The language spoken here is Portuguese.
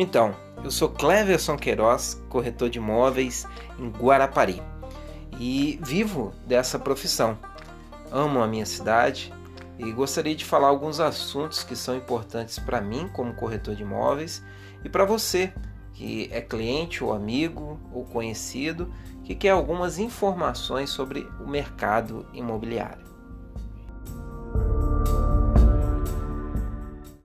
Então, eu sou Cleverson Queiroz, corretor de imóveis em Guarapari e vivo dessa profissão. Amo a minha cidade e gostaria de falar alguns assuntos que são importantes para mim como corretor de imóveis e para você que é cliente ou amigo ou conhecido que quer algumas informações sobre o mercado imobiliário.